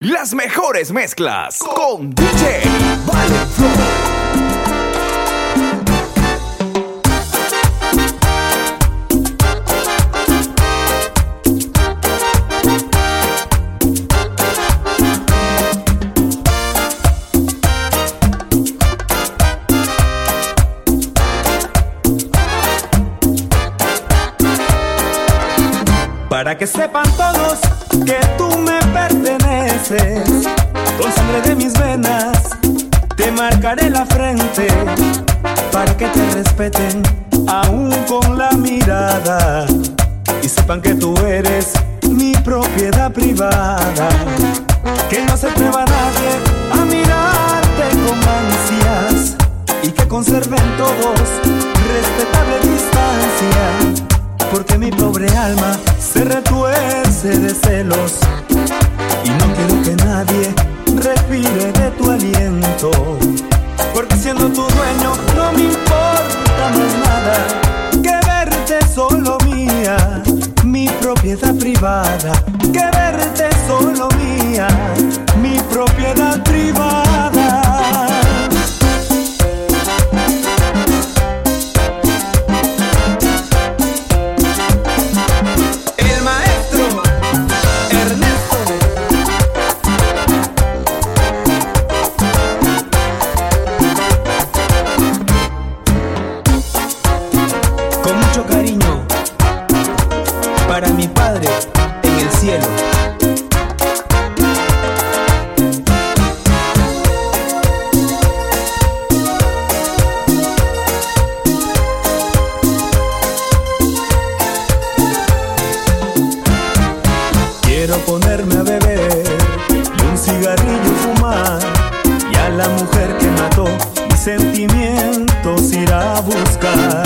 Las mejores mezclas con DJ Vale Para que sepan todos que tú me perteneces, con sangre de mis venas te marcaré la frente para que te respeten aún con la mirada y sepan que tú eres mi propiedad privada. Que no se atreva nadie a mirarte con ansias y que conserven todos respetable distancia porque mi pobre alma se retuerce de celos y no quiero que nadie respire de tu aliento. Porque siendo tu dueño no me importa más nada que verte solo mía, mi propiedad privada. A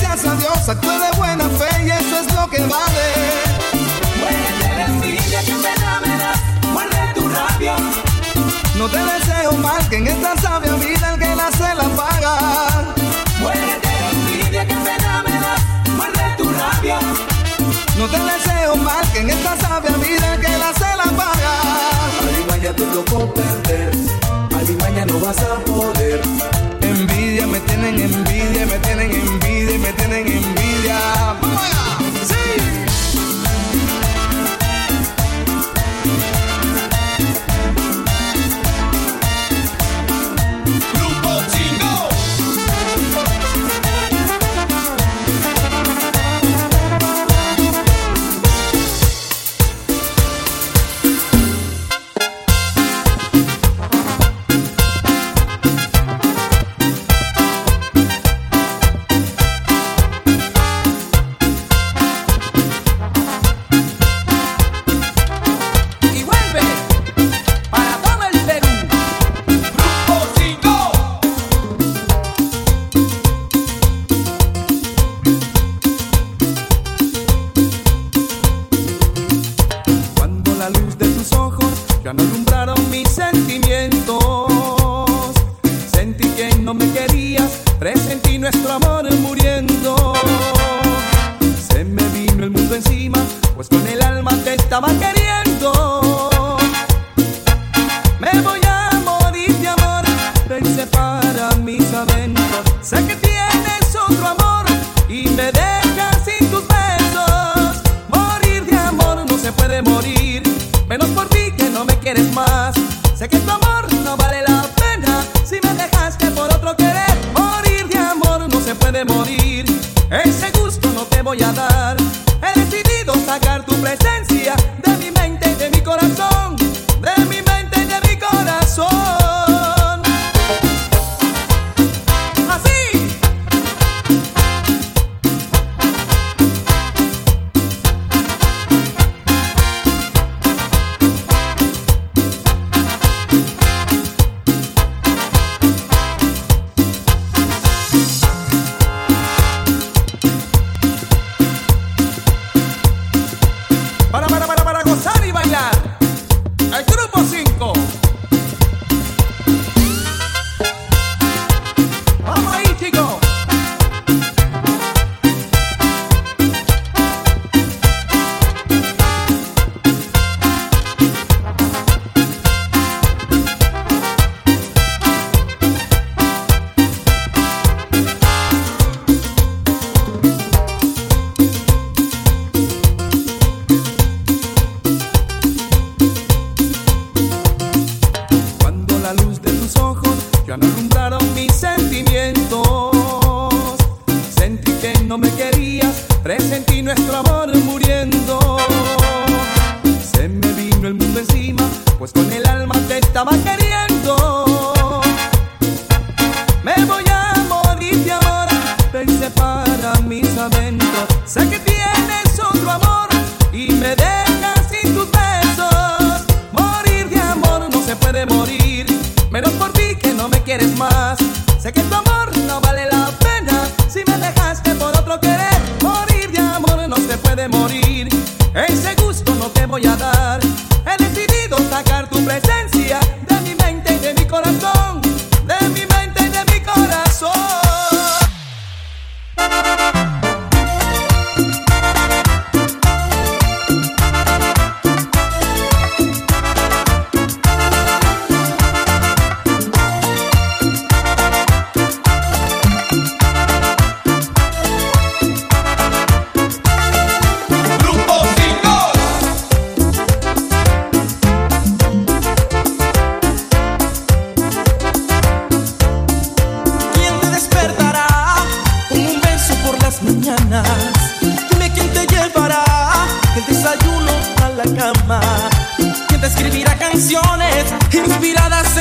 gracias a Dios, actué de buena fe y eso es lo que vale. Muérete de envidia que pena me das, muerde tu rabia. No te deseo mal, que en esta sabia vida el que la se la paga. Muérete de envidia que pena me das, muerde tu rabia. No te deseo mal, que en esta sabia vida que la se la paga. Alimaña te tocó perder, Alimaña no vas a poder. Envidia, me tienen envidia, me tienen envidia, me tienen envidia. Tá, Chama no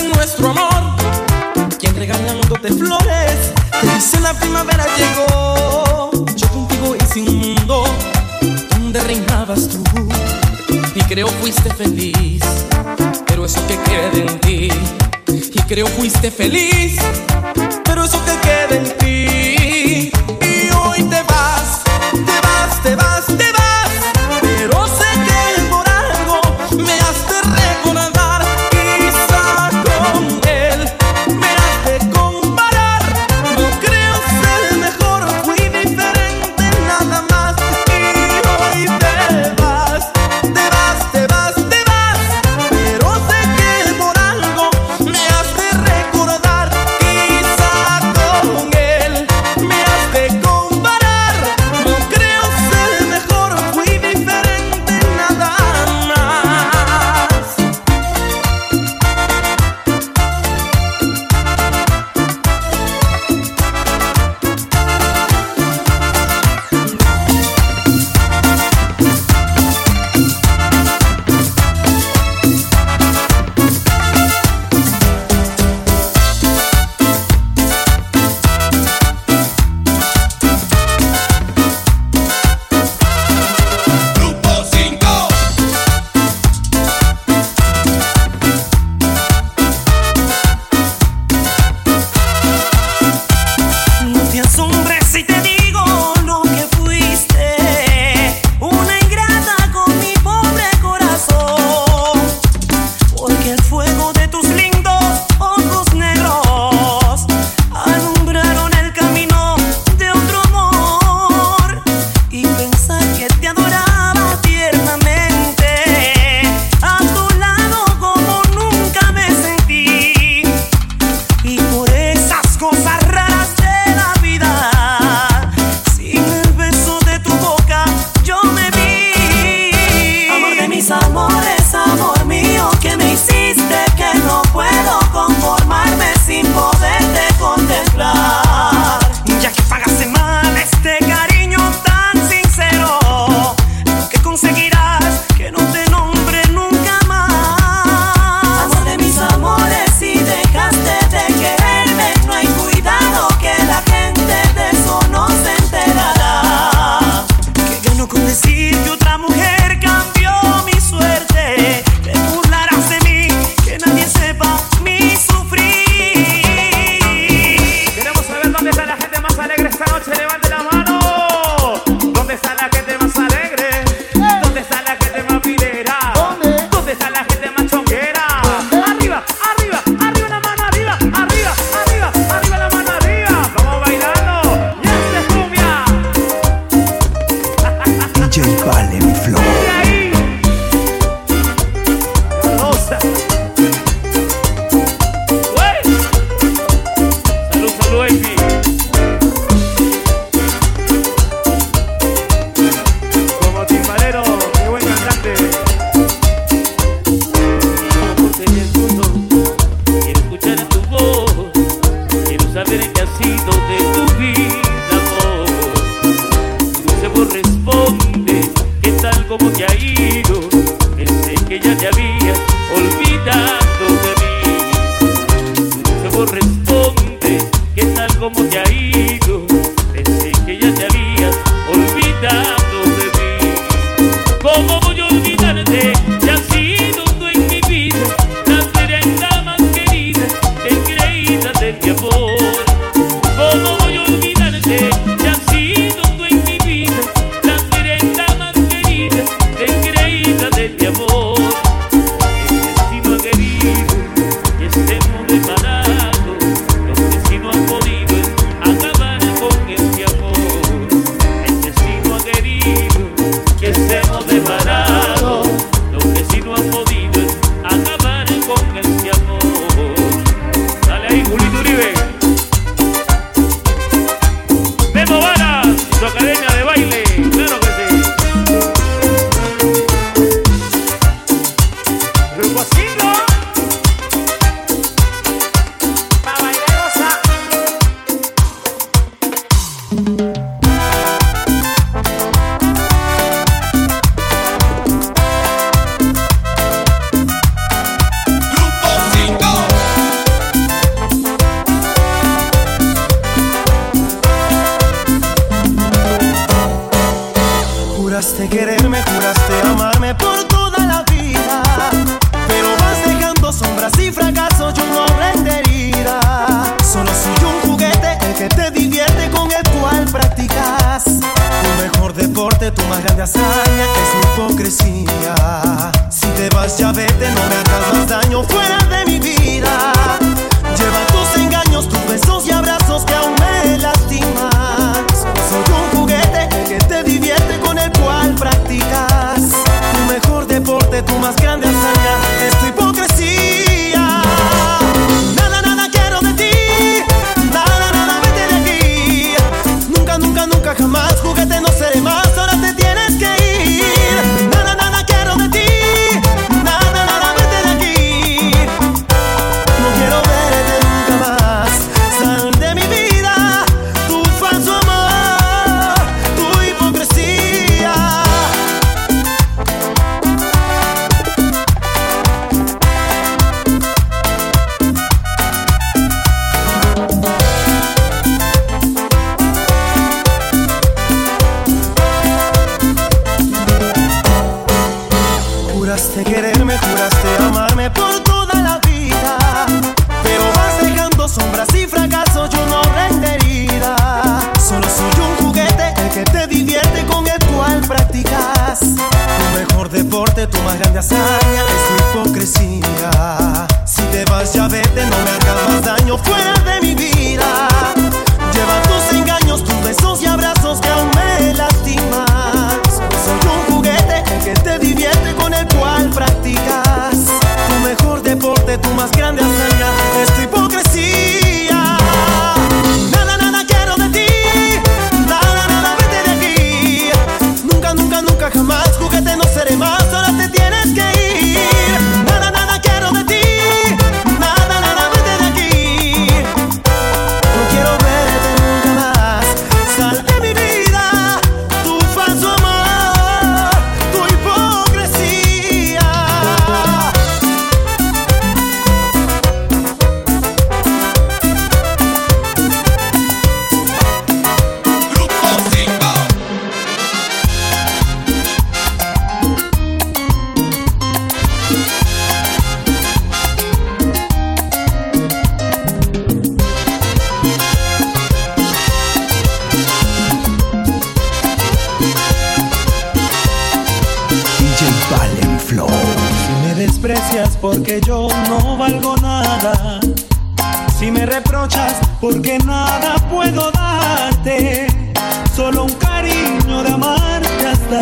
nuestro amor, quien regalándote flores te dice la primavera llegó. Yo contigo hice un mundo donde reinabas tú y creo fuiste feliz, pero eso que queda en ti. Y creo fuiste feliz, pero eso que queda en ti. Juraste quererme, juraste amarme por toda la vida. Pero vas dejando sombras y fracaso, yo no aprendería. Solo soy un juguete, el que te divierte con el cual practicas. Tu mejor deporte, tu más grande hazaña es hipocresía. Si te vas, ya vete, no me hagas más daño fuera de mí. tú más grande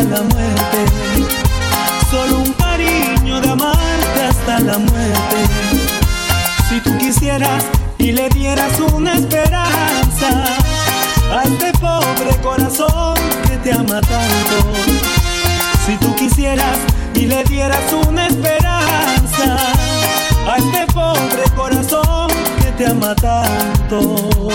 la muerte. Solo un cariño de amarte hasta la muerte. Si tú quisieras y le dieras una esperanza a este pobre corazón que te ama tanto. Si tú quisieras y le dieras una esperanza a este pobre corazón que te ama tanto.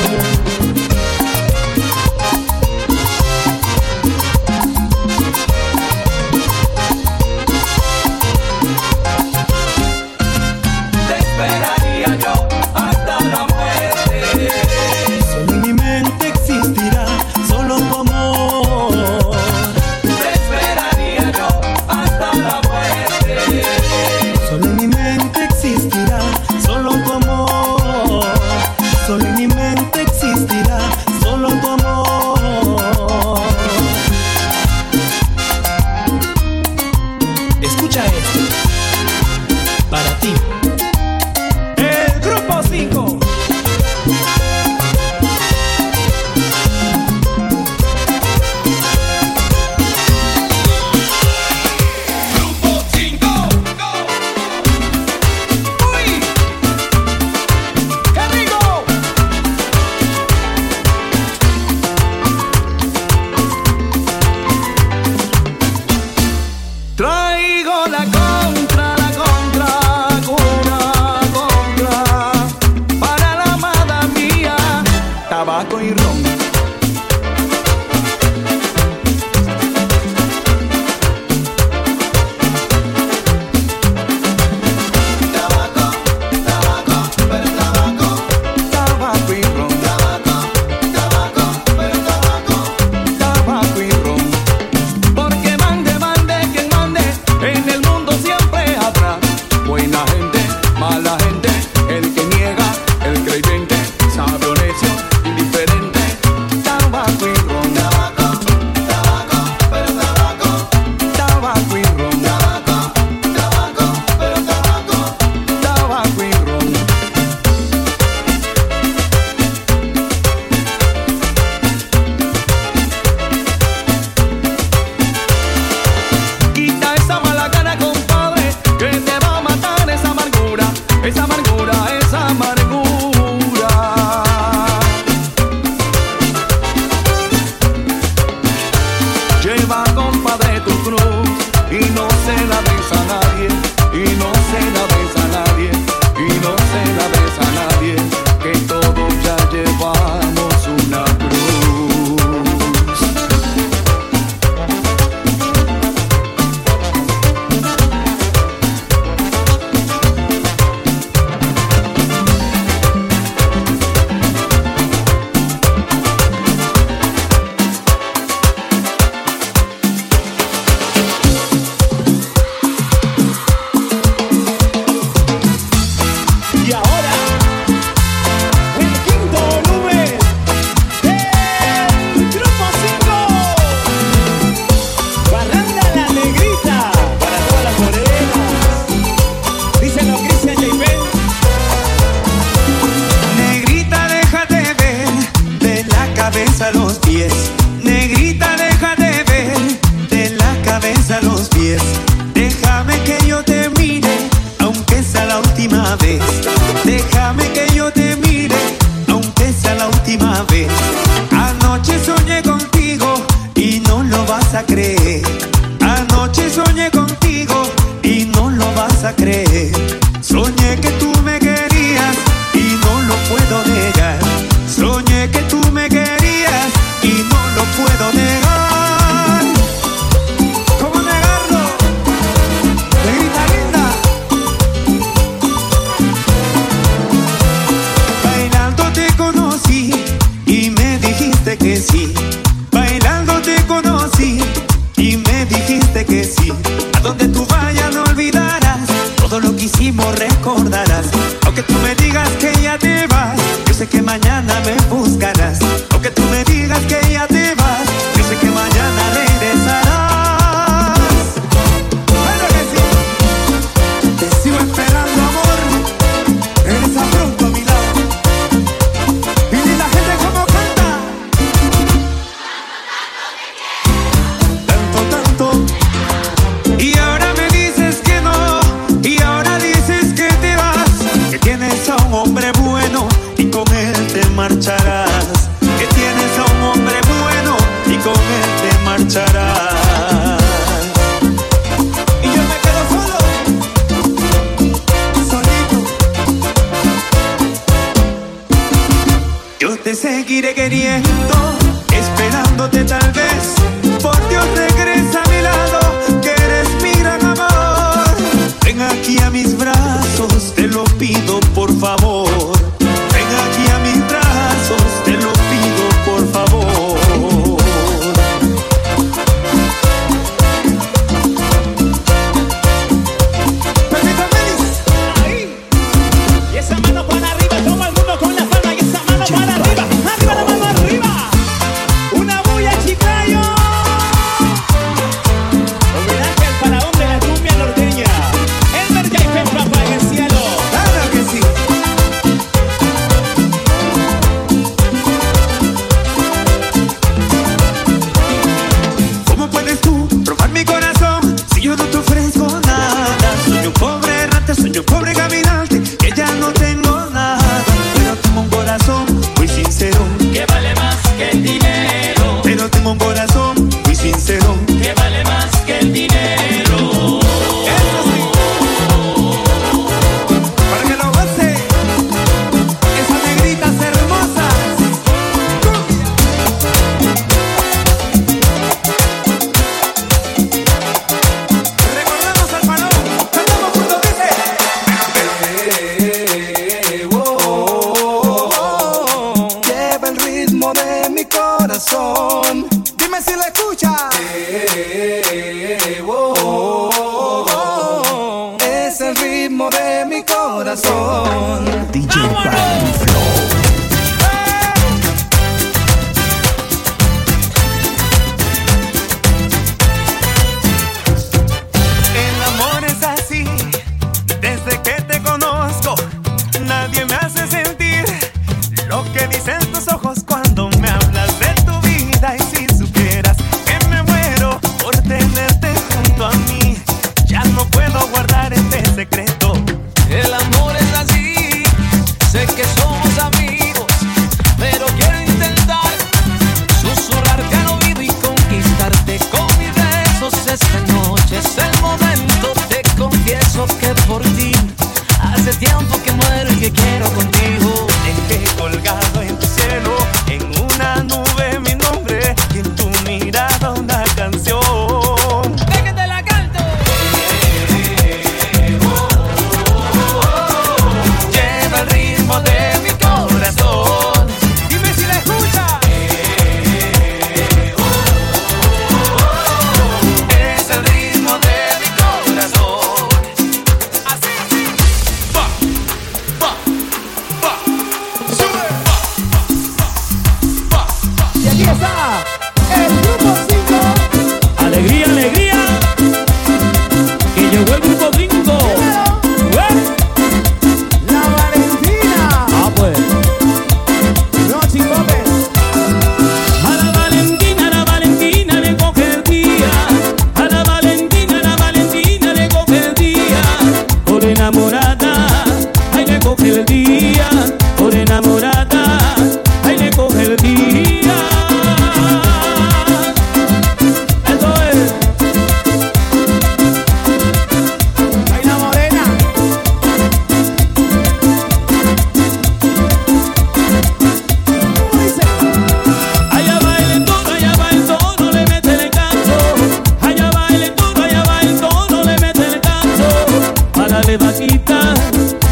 de quería.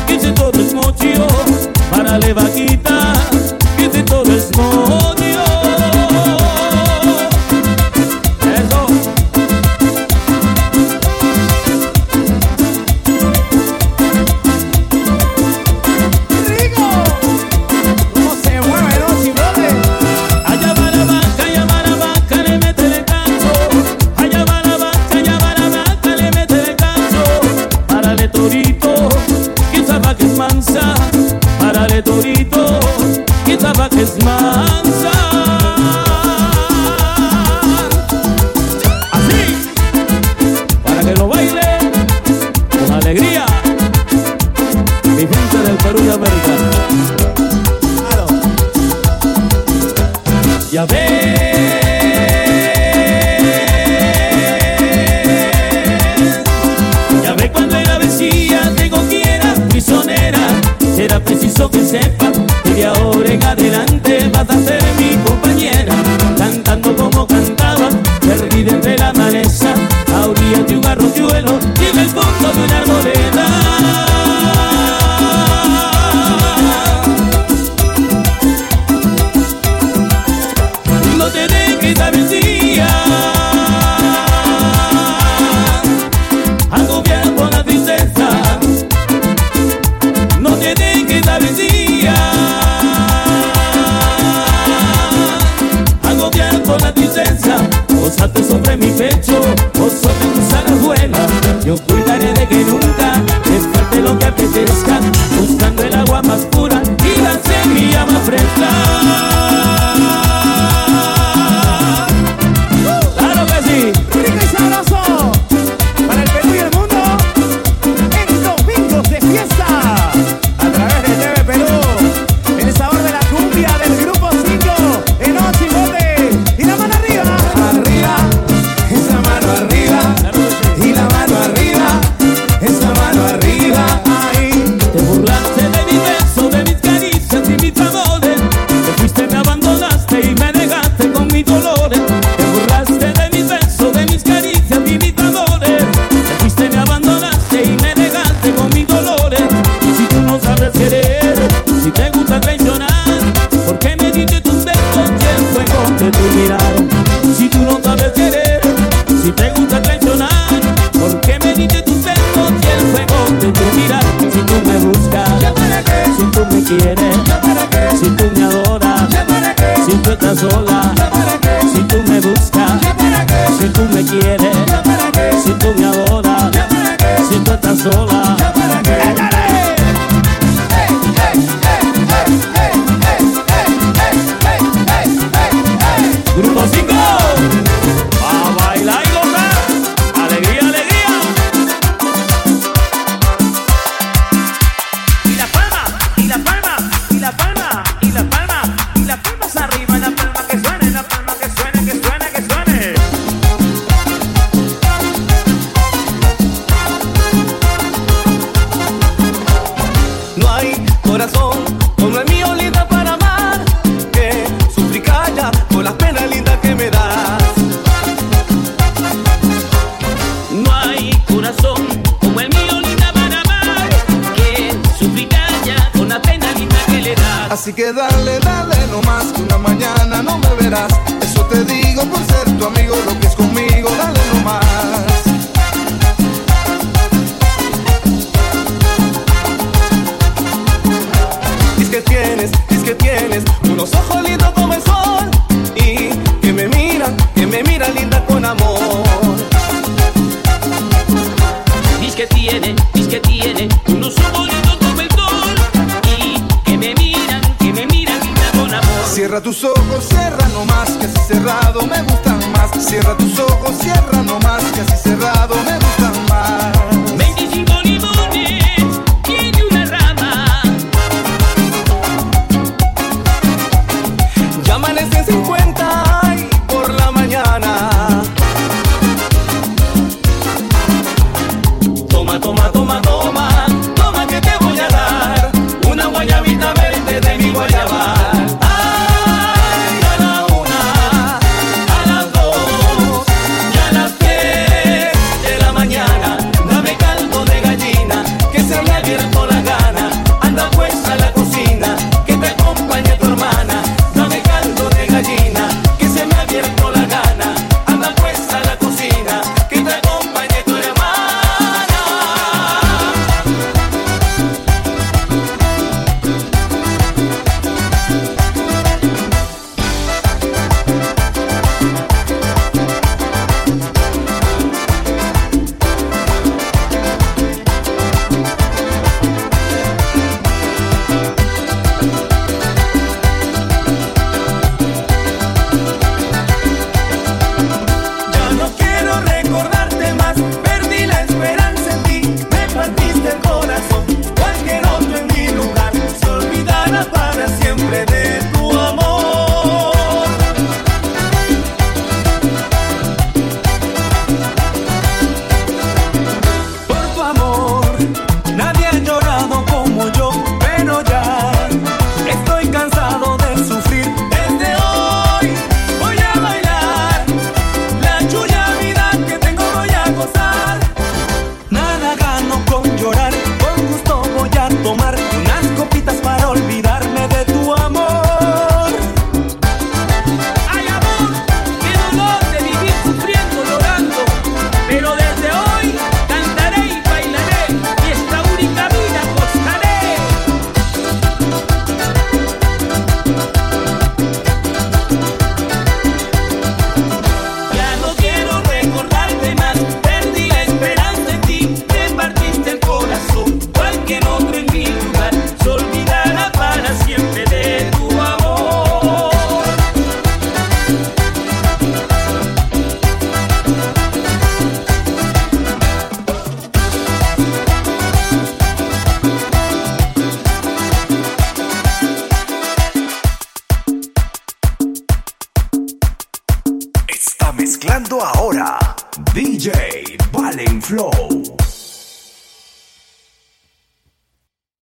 que se todo es mochio, para le vaquita, que se todo es mochio. preciso que sepas que de ahora en adelante vas a ser Cierra tus ojos, cierra no más que cerrado me gustan más. Cierra